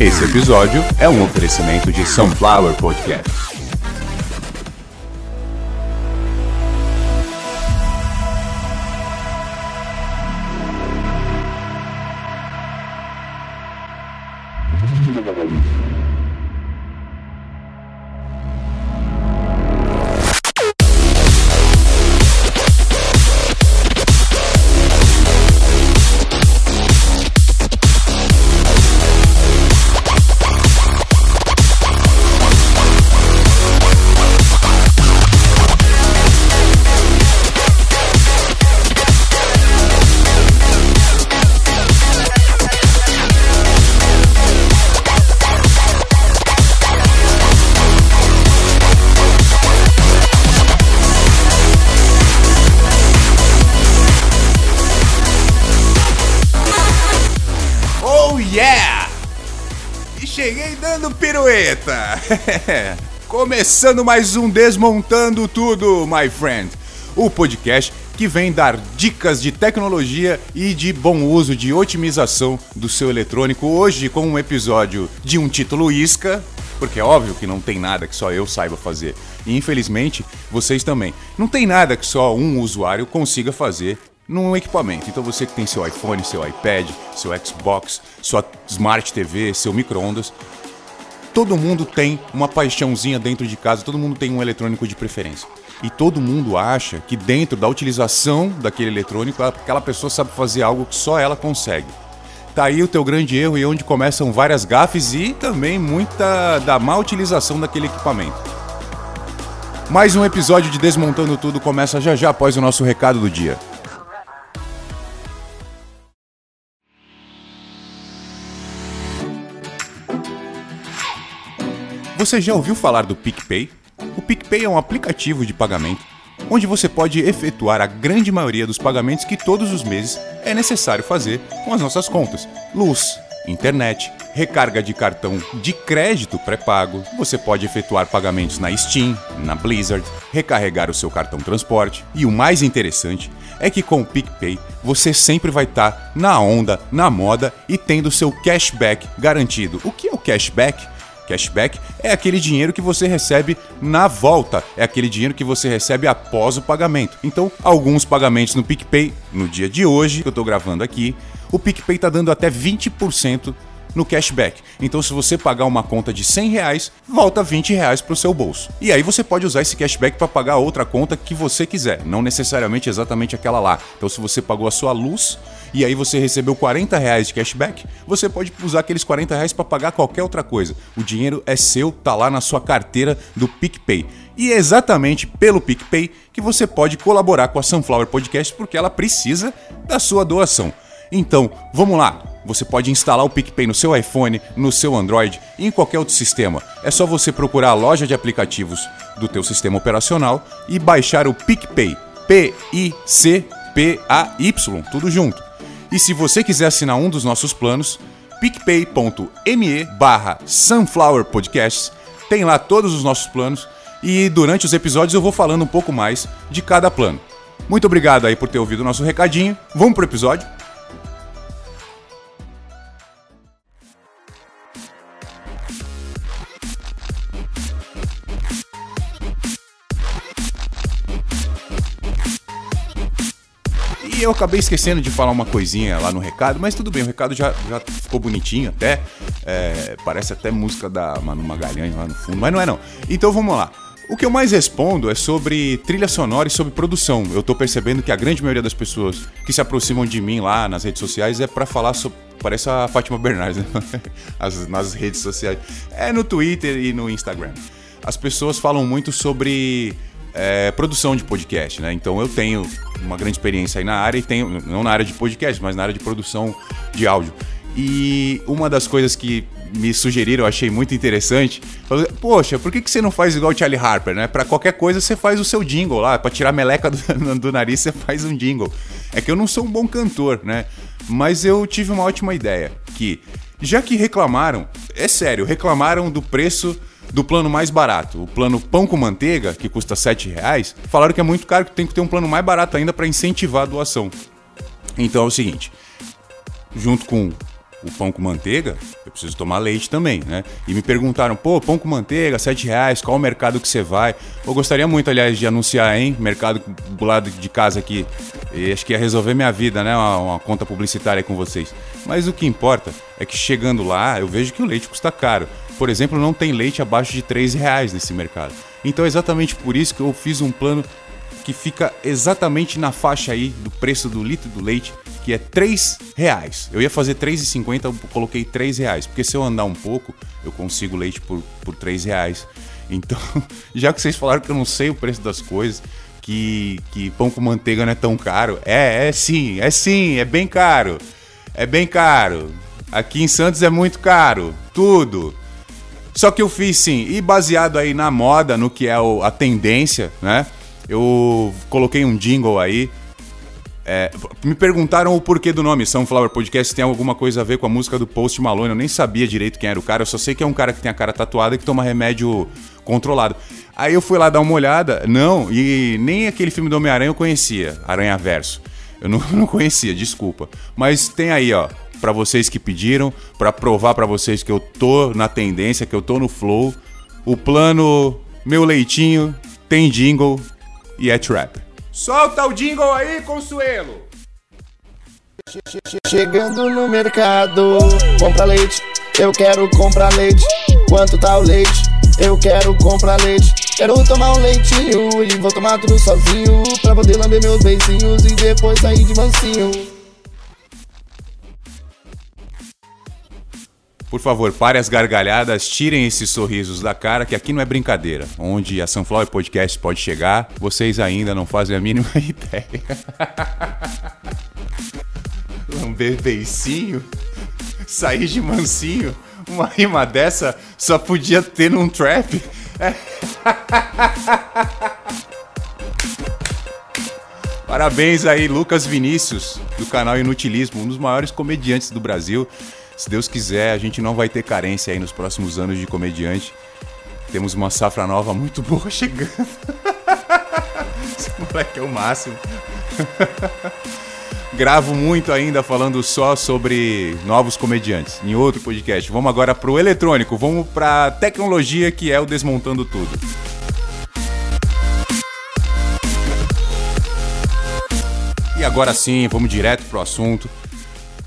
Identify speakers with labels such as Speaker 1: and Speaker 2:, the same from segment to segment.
Speaker 1: Esse episódio é um oferecimento de Sunflower Podcast.
Speaker 2: Yeah! E cheguei dando pirueta! Começando mais um Desmontando Tudo, my friend. O podcast que vem dar dicas de tecnologia e de bom uso de otimização do seu eletrônico. Hoje com um episódio de um título isca, porque é óbvio que não tem nada que só eu saiba fazer. E infelizmente, vocês também. Não tem nada que só um usuário consiga fazer num equipamento. Então você que tem seu iPhone, seu iPad, seu Xbox, sua Smart TV, seu micro-ondas, todo mundo tem uma paixãozinha dentro de casa, todo mundo tem um eletrônico de preferência. E todo mundo acha que dentro da utilização daquele eletrônico, aquela pessoa sabe fazer algo que só ela consegue. Tá aí o teu grande erro e onde começam várias gafes e também muita da má utilização daquele equipamento. Mais um episódio de Desmontando Tudo começa já já após o nosso recado do dia. Você já ouviu falar do PicPay? O PicPay é um aplicativo de pagamento onde você pode efetuar a grande maioria dos pagamentos que todos os meses é necessário fazer com as nossas contas: luz, internet, recarga de cartão de crédito pré-pago. Você pode efetuar pagamentos na Steam, na Blizzard, recarregar o seu cartão transporte. E o mais interessante é que com o PicPay você sempre vai estar na onda, na moda e tendo seu cashback garantido. O que é o cashback? Cashback é aquele dinheiro que você recebe na volta, é aquele dinheiro que você recebe após o pagamento. Então, alguns pagamentos no PicPay, no dia de hoje, que eu estou gravando aqui, o PicPay está dando até 20% no cashback. Então, se você pagar uma conta de 100 reais, volta 20 reais para o seu bolso. E aí você pode usar esse cashback para pagar outra conta que você quiser, não necessariamente exatamente aquela lá. Então, se você pagou a sua luz e aí você recebeu 40 reais de cashback, você pode usar aqueles 40 reais para pagar qualquer outra coisa. O dinheiro é seu, tá lá na sua carteira do PicPay. E é exatamente pelo PicPay que você pode colaborar com a Sunflower Podcast porque ela precisa da sua doação. Então, vamos lá. Você pode instalar o PicPay no seu iPhone, no seu Android e em qualquer outro sistema. É só você procurar a loja de aplicativos do teu sistema operacional e baixar o PicPay. P-I-C-P-A-Y, tudo junto. E se você quiser assinar um dos nossos planos, picpay.me barra tem lá todos os nossos planos e durante os episódios eu vou falando um pouco mais de cada plano. Muito obrigado aí por ter ouvido o nosso recadinho. Vamos pro episódio? E eu acabei esquecendo de falar uma coisinha lá no recado, mas tudo bem, o recado já, já ficou bonitinho até. É, parece até música da Manu Magalhães lá no fundo, mas não é não. Então vamos lá. O que eu mais respondo é sobre trilha sonora e sobre produção. Eu tô percebendo que a grande maioria das pessoas que se aproximam de mim lá nas redes sociais é para falar sobre. Parece a Fátima Bernardes, né? As, nas redes sociais. É no Twitter e no Instagram. As pessoas falam muito sobre é, produção de podcast, né? Então eu tenho uma grande experiência aí na área e tenho, não na área de podcast, mas na área de produção de áudio. E uma das coisas que me sugeriram, eu achei muito interessante, falou, poxa, por que, que você não faz igual o Charlie Harper, né? Pra qualquer coisa você faz o seu jingle lá, pra tirar a meleca do, do nariz você faz um jingle. É que eu não sou um bom cantor, né? Mas eu tive uma ótima ideia, que já que reclamaram, é sério, reclamaram do preço do plano mais barato, o plano pão com manteiga, que custa 7 reais, falaram que é muito caro, que tem que ter um plano mais barato ainda para incentivar a doação. Então é o seguinte, junto com o pão com manteiga, eu preciso tomar leite também, né? E me perguntaram, pô, pão com manteiga, 7 reais, qual o mercado que você vai? Eu gostaria muito, aliás, de anunciar, hein? Mercado do lado de casa aqui. E acho que ia resolver minha vida, né? Uma, uma conta publicitária com vocês. Mas o que importa é que chegando lá, eu vejo que o leite custa caro. Por exemplo, não tem leite abaixo de 3 reais nesse mercado. Então é exatamente por isso que eu fiz um plano que fica exatamente na faixa aí do preço do litro do leite, que é 3 reais. Eu ia fazer 3,50, eu coloquei 3 reais, porque se eu andar um pouco, eu consigo leite por, por 3 reais. Então, já que vocês falaram que eu não sei o preço das coisas, que, que pão com manteiga não é tão caro, é, é sim, é sim, é bem caro. É bem caro. Aqui em Santos é muito caro, tudo. Só que eu fiz sim, e baseado aí na moda, no que é a tendência, né? Eu coloquei um jingle aí. É, me perguntaram o porquê do nome Sunflower Podcast tem alguma coisa a ver com a música do Post Malone. Eu nem sabia direito quem era o cara, eu só sei que é um cara que tem a cara tatuada e que toma remédio controlado. Aí eu fui lá dar uma olhada, não, e nem aquele filme do Homem-Aranha eu conhecia, Aranha Verso. Eu não, não conhecia, desculpa. Mas tem aí, ó, para vocês que pediram, para provar para vocês que eu tô na tendência, que eu tô no flow. O plano Meu Leitinho tem jingle e é trap. Solta o jingle aí, Consuelo!
Speaker 3: Chegando no mercado, compra leite, eu quero comprar leite. Quanto tá o leite? Eu quero comprar leite. Quero tomar um leitinho e vou tomar tudo sozinho pra poder lamber meus beicinhos e depois sair de mansinho.
Speaker 2: Por favor, pare as gargalhadas, tirem esses sorrisos da cara, que aqui não é brincadeira. Onde a Sunflower Podcast pode chegar, vocês ainda não fazem a mínima ideia. Lamber beicinho? Sair de mansinho? Uma rima dessa só podia ter num trap. Parabéns aí, Lucas Vinícius, do canal Inutilismo, um dos maiores comediantes do Brasil. Se Deus quiser, a gente não vai ter carência aí nos próximos anos de comediante. Temos uma safra nova muito boa chegando. Esse moleque é o máximo. Gravo muito ainda falando só sobre novos comediantes em outro podcast. Vamos agora pro eletrônico, vamos pra tecnologia que é o Desmontando Tudo. E agora sim, vamos direto pro assunto.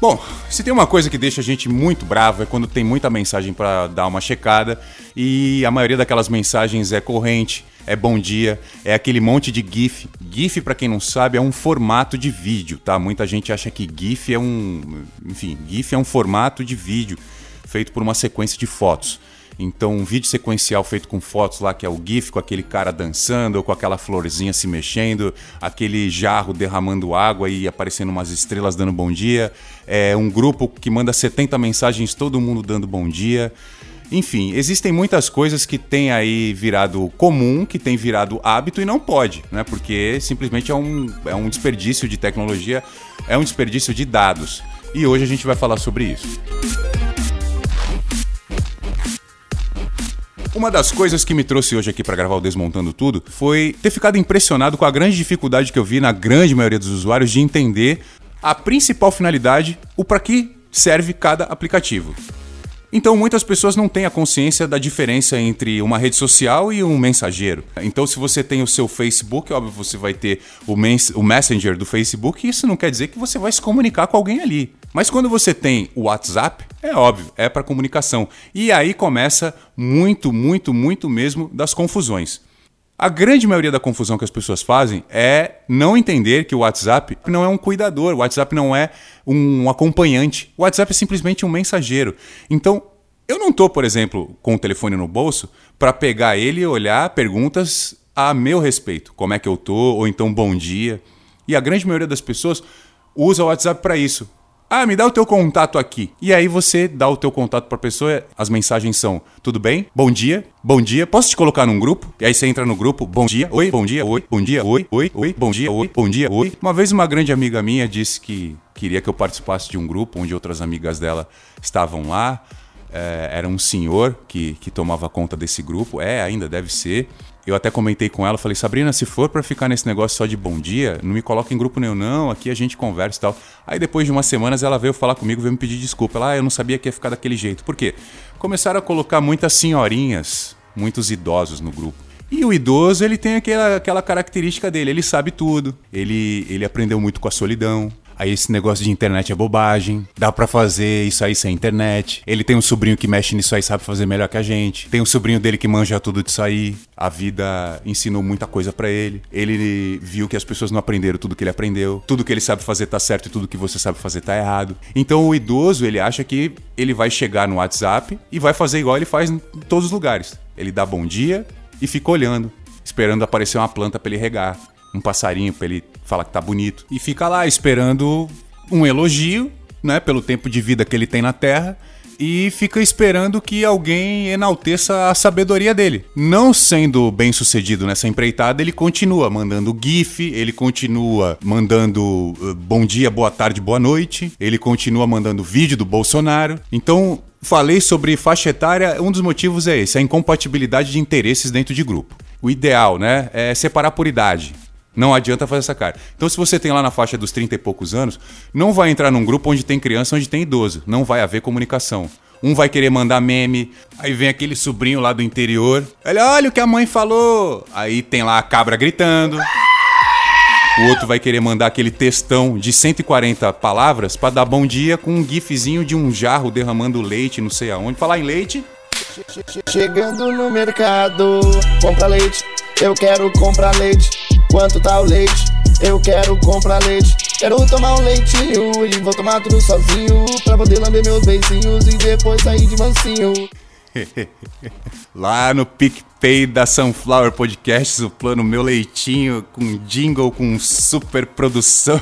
Speaker 2: Bom, se tem uma coisa que deixa a gente muito bravo é quando tem muita mensagem para dar uma checada e a maioria daquelas mensagens é corrente, é bom dia, é aquele monte de GIF. GIF, para quem não sabe, é um formato de vídeo, tá? Muita gente acha que GIF é um. Enfim, GIF é um formato de vídeo feito por uma sequência de fotos. Então, um vídeo sequencial feito com fotos lá, que é o GIF, com aquele cara dançando, com aquela florzinha se mexendo, aquele jarro derramando água e aparecendo umas estrelas dando bom dia. É um grupo que manda 70 mensagens, todo mundo dando bom dia. Enfim, existem muitas coisas que têm aí virado comum, que tem virado hábito e não pode, né? Porque simplesmente é um, é um desperdício de tecnologia, é um desperdício de dados. E hoje a gente vai falar sobre isso. Uma das coisas que me trouxe hoje aqui para gravar o Desmontando Tudo foi ter ficado impressionado com a grande dificuldade que eu vi na grande maioria dos usuários de entender a principal finalidade, o para que serve cada aplicativo. Então, muitas pessoas não têm a consciência da diferença entre uma rede social e um mensageiro. Então, se você tem o seu Facebook, óbvio, você vai ter o, o Messenger do Facebook, e isso não quer dizer que você vai se comunicar com alguém ali. Mas quando você tem o WhatsApp, é óbvio, é para comunicação. E aí começa muito, muito, muito mesmo das confusões. A grande maioria da confusão que as pessoas fazem é não entender que o WhatsApp não é um cuidador, o WhatsApp não é um acompanhante. O WhatsApp é simplesmente um mensageiro. Então, eu não estou, por exemplo, com o telefone no bolso para pegar ele e olhar perguntas a meu respeito. Como é que eu tô? Ou então bom dia. E a grande maioria das pessoas usa o WhatsApp para isso. Ah, me dá o teu contato aqui. E aí você dá o teu contato para a pessoa, as mensagens são: tudo bem? Bom dia. Bom dia. Posso te colocar num grupo? E aí você entra no grupo: bom dia. Oi, bom dia. Oi, bom dia. Oi, oi, oi, bom dia. Oi, bom dia. Oi. Uma vez uma grande amiga minha disse que queria que eu participasse de um grupo onde outras amigas dela estavam lá. É, era um senhor que, que tomava conta desse grupo, é, ainda deve ser. Eu até comentei com ela, falei, Sabrina, se for para ficar nesse negócio só de bom dia, não me coloca em grupo nenhum, não, aqui a gente conversa e tal. Aí depois de umas semanas ela veio falar comigo, veio me pedir desculpa. Ela, ah, eu não sabia que ia ficar daquele jeito. Por quê? Começaram a colocar muitas senhorinhas, muitos idosos no grupo. E o idoso, ele tem aquela, aquela característica dele, ele sabe tudo, ele, ele aprendeu muito com a solidão, Aí esse negócio de internet é bobagem. Dá para fazer isso aí sem internet. Ele tem um sobrinho que mexe nisso aí, sabe fazer melhor que a gente. Tem um sobrinho dele que manja tudo disso aí. A vida ensinou muita coisa para ele. Ele viu que as pessoas não aprenderam tudo que ele aprendeu. Tudo que ele sabe fazer tá certo e tudo que você sabe fazer tá errado. Então o idoso, ele acha que ele vai chegar no WhatsApp e vai fazer igual ele faz em todos os lugares. Ele dá bom dia e fica olhando, esperando aparecer uma planta para ele regar um passarinho para ele falar que tá bonito. E fica lá esperando um elogio, né, pelo tempo de vida que ele tem na Terra. E fica esperando que alguém enalteça a sabedoria dele. Não sendo bem sucedido nessa empreitada, ele continua mandando GIF, ele continua mandando uh, bom dia, boa tarde, boa noite, ele continua mandando vídeo do Bolsonaro. Então, falei sobre faixa etária, um dos motivos é esse, a incompatibilidade de interesses dentro de grupo. O ideal, né, é separar por idade. Não adianta fazer essa cara. Então, se você tem lá na faixa dos 30 e poucos anos, não vai entrar num grupo onde tem criança, onde tem idoso. Não vai haver comunicação. Um vai querer mandar meme, aí vem aquele sobrinho lá do interior. Olha, olha o que a mãe falou. Aí tem lá a cabra gritando. O outro vai querer mandar aquele textão de 140 palavras para dar bom dia com um gifzinho de um jarro derramando leite, não sei aonde. Falar em leite.
Speaker 3: Chegando no mercado, compra leite. Eu quero comprar leite. Quanto tá o leite? Eu quero comprar leite. Quero tomar um leitinho e vou tomar tudo sozinho. Pra poder lamber meus beicinhos e depois sair de mansinho.
Speaker 2: Lá no PicPay da Sunflower Podcasts, o plano Meu Leitinho com jingle com super produção.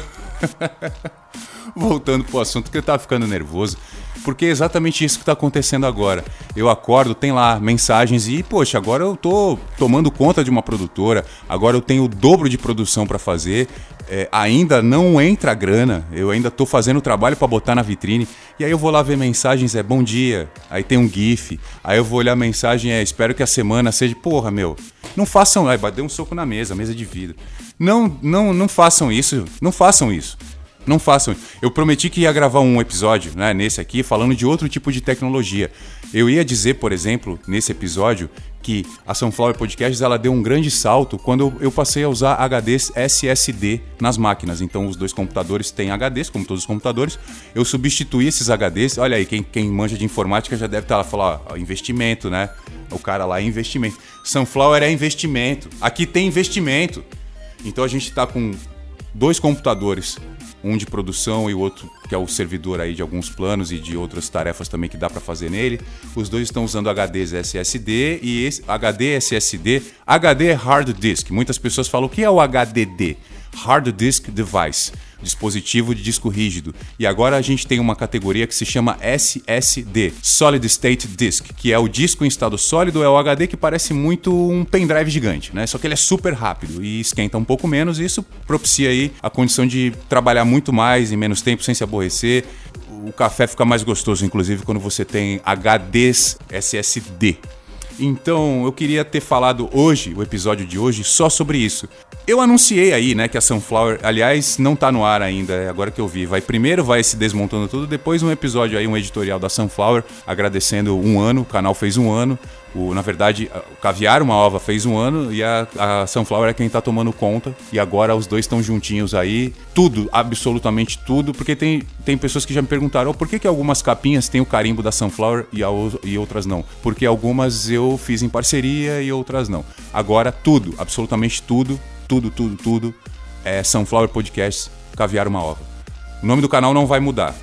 Speaker 2: Voltando pro assunto que eu tava ficando nervoso. Porque é exatamente isso que está acontecendo agora. Eu acordo, tem lá mensagens e, poxa, agora eu tô tomando conta de uma produtora, agora eu tenho o dobro de produção para fazer, é, ainda não entra grana, eu ainda tô fazendo trabalho para botar na vitrine, e aí eu vou lá ver mensagens, é bom dia, aí tem um GIF, aí eu vou olhar a mensagem, é espero que a semana seja, porra, meu, não façam, aí bateu um soco na mesa, mesa de vidro. Não, não, não façam isso, não façam isso. Não façam. Eu prometi que ia gravar um episódio, né, nesse aqui, falando de outro tipo de tecnologia. Eu ia dizer, por exemplo, nesse episódio, que a Sunflower Podcasts ela deu um grande salto quando eu passei a usar HDs SSD nas máquinas. Então, os dois computadores têm HDs, como todos os computadores. Eu substituí esses HDs. Olha aí, quem, quem manja de informática já deve estar lá falando, ó, investimento, né? O cara lá é investimento. Sunflower é investimento. Aqui tem investimento. Então, a gente está com dois computadores um de produção e o outro que é o servidor aí de alguns planos e de outras tarefas também que dá para fazer nele. Os dois estão usando HDs SSD e esse HD SSD, HD hard disk. Muitas pessoas falam o que é o HDD? Hard Disk Device dispositivo de disco rígido. E agora a gente tem uma categoria que se chama SSD, Solid State Disk, que é o disco em estado sólido, é o HD que parece muito um pendrive gigante, né? Só que ele é super rápido e esquenta um pouco menos, e isso propicia aí a condição de trabalhar muito mais em menos tempo sem se aborrecer. O café fica mais gostoso, inclusive, quando você tem HDs SSD. Então, eu queria ter falado hoje, o episódio de hoje, só sobre isso. Eu anunciei aí, né, que a Sunflower, aliás, não tá no ar ainda, é agora que eu vi. Vai primeiro vai se desmontando tudo, depois um episódio aí, um editorial da Sunflower, agradecendo um ano, o canal fez um ano. O, na verdade, o Caviar Uma Ova fez um ano e a, a Sunflower é quem tá tomando conta. E agora os dois estão juntinhos aí. Tudo, absolutamente tudo. Porque tem, tem pessoas que já me perguntaram oh, por que, que algumas capinhas têm o carimbo da Sunflower e, a, e outras não. Porque algumas eu fiz em parceria e outras não. Agora tudo, absolutamente tudo, tudo, tudo, tudo é Sunflower Podcasts Caviar Uma Ova. O nome do canal não vai mudar.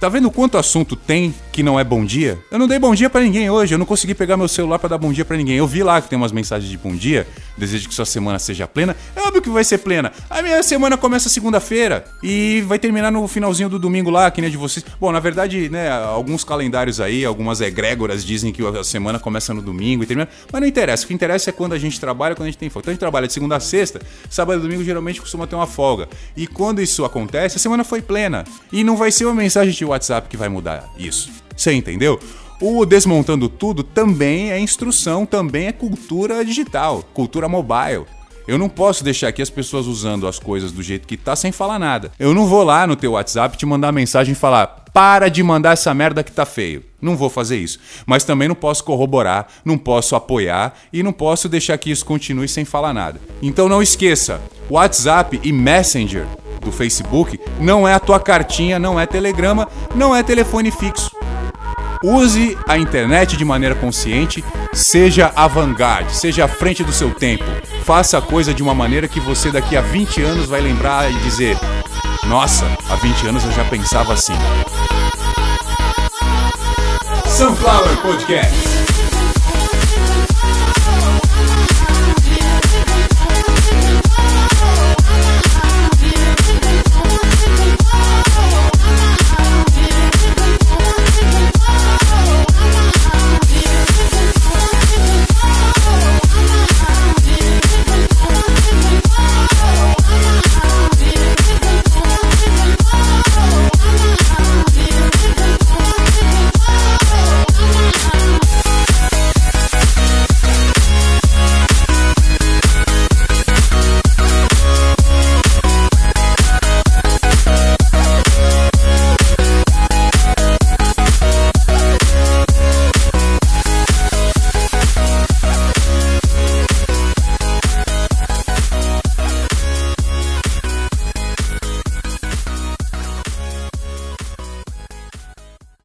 Speaker 2: Tá vendo quanto assunto tem que não é bom dia? Eu não dei bom dia para ninguém hoje, eu não consegui pegar meu celular para dar bom dia para ninguém. Eu vi lá que tem umas mensagens de bom dia, desejo que sua semana seja plena. É óbvio que vai ser plena. A minha semana começa segunda-feira e vai terminar no finalzinho do domingo lá, que nem a de vocês. Bom, na verdade, né, alguns calendários aí, algumas egrégoras dizem que a semana começa no domingo e termina, mas não interessa. O que interessa é quando a gente trabalha, quando a gente tem folga. Então a gente trabalha de segunda a sexta, sábado e domingo geralmente costuma ter uma folga. E quando isso acontece, a semana foi plena. E não vai ser uma mensagem de WhatsApp que vai mudar isso. Você entendeu? O Desmontando Tudo também é instrução, também é cultura digital, cultura mobile. Eu não posso deixar aqui as pessoas usando as coisas do jeito que tá sem falar nada. Eu não vou lá no teu WhatsApp te mandar mensagem e falar: para de mandar essa merda que tá feio. Não vou fazer isso. Mas também não posso corroborar, não posso apoiar e não posso deixar que isso continue sem falar nada. Então não esqueça: WhatsApp e Messenger do Facebook não é a tua cartinha, não é telegrama, não é telefone fixo. Use a internet de maneira consciente, seja avant-garde, seja à frente do seu tempo. Faça a coisa de uma maneira que você daqui a 20 anos vai lembrar e dizer: Nossa, há 20 anos eu já pensava assim.
Speaker 1: Sunflower Podcast.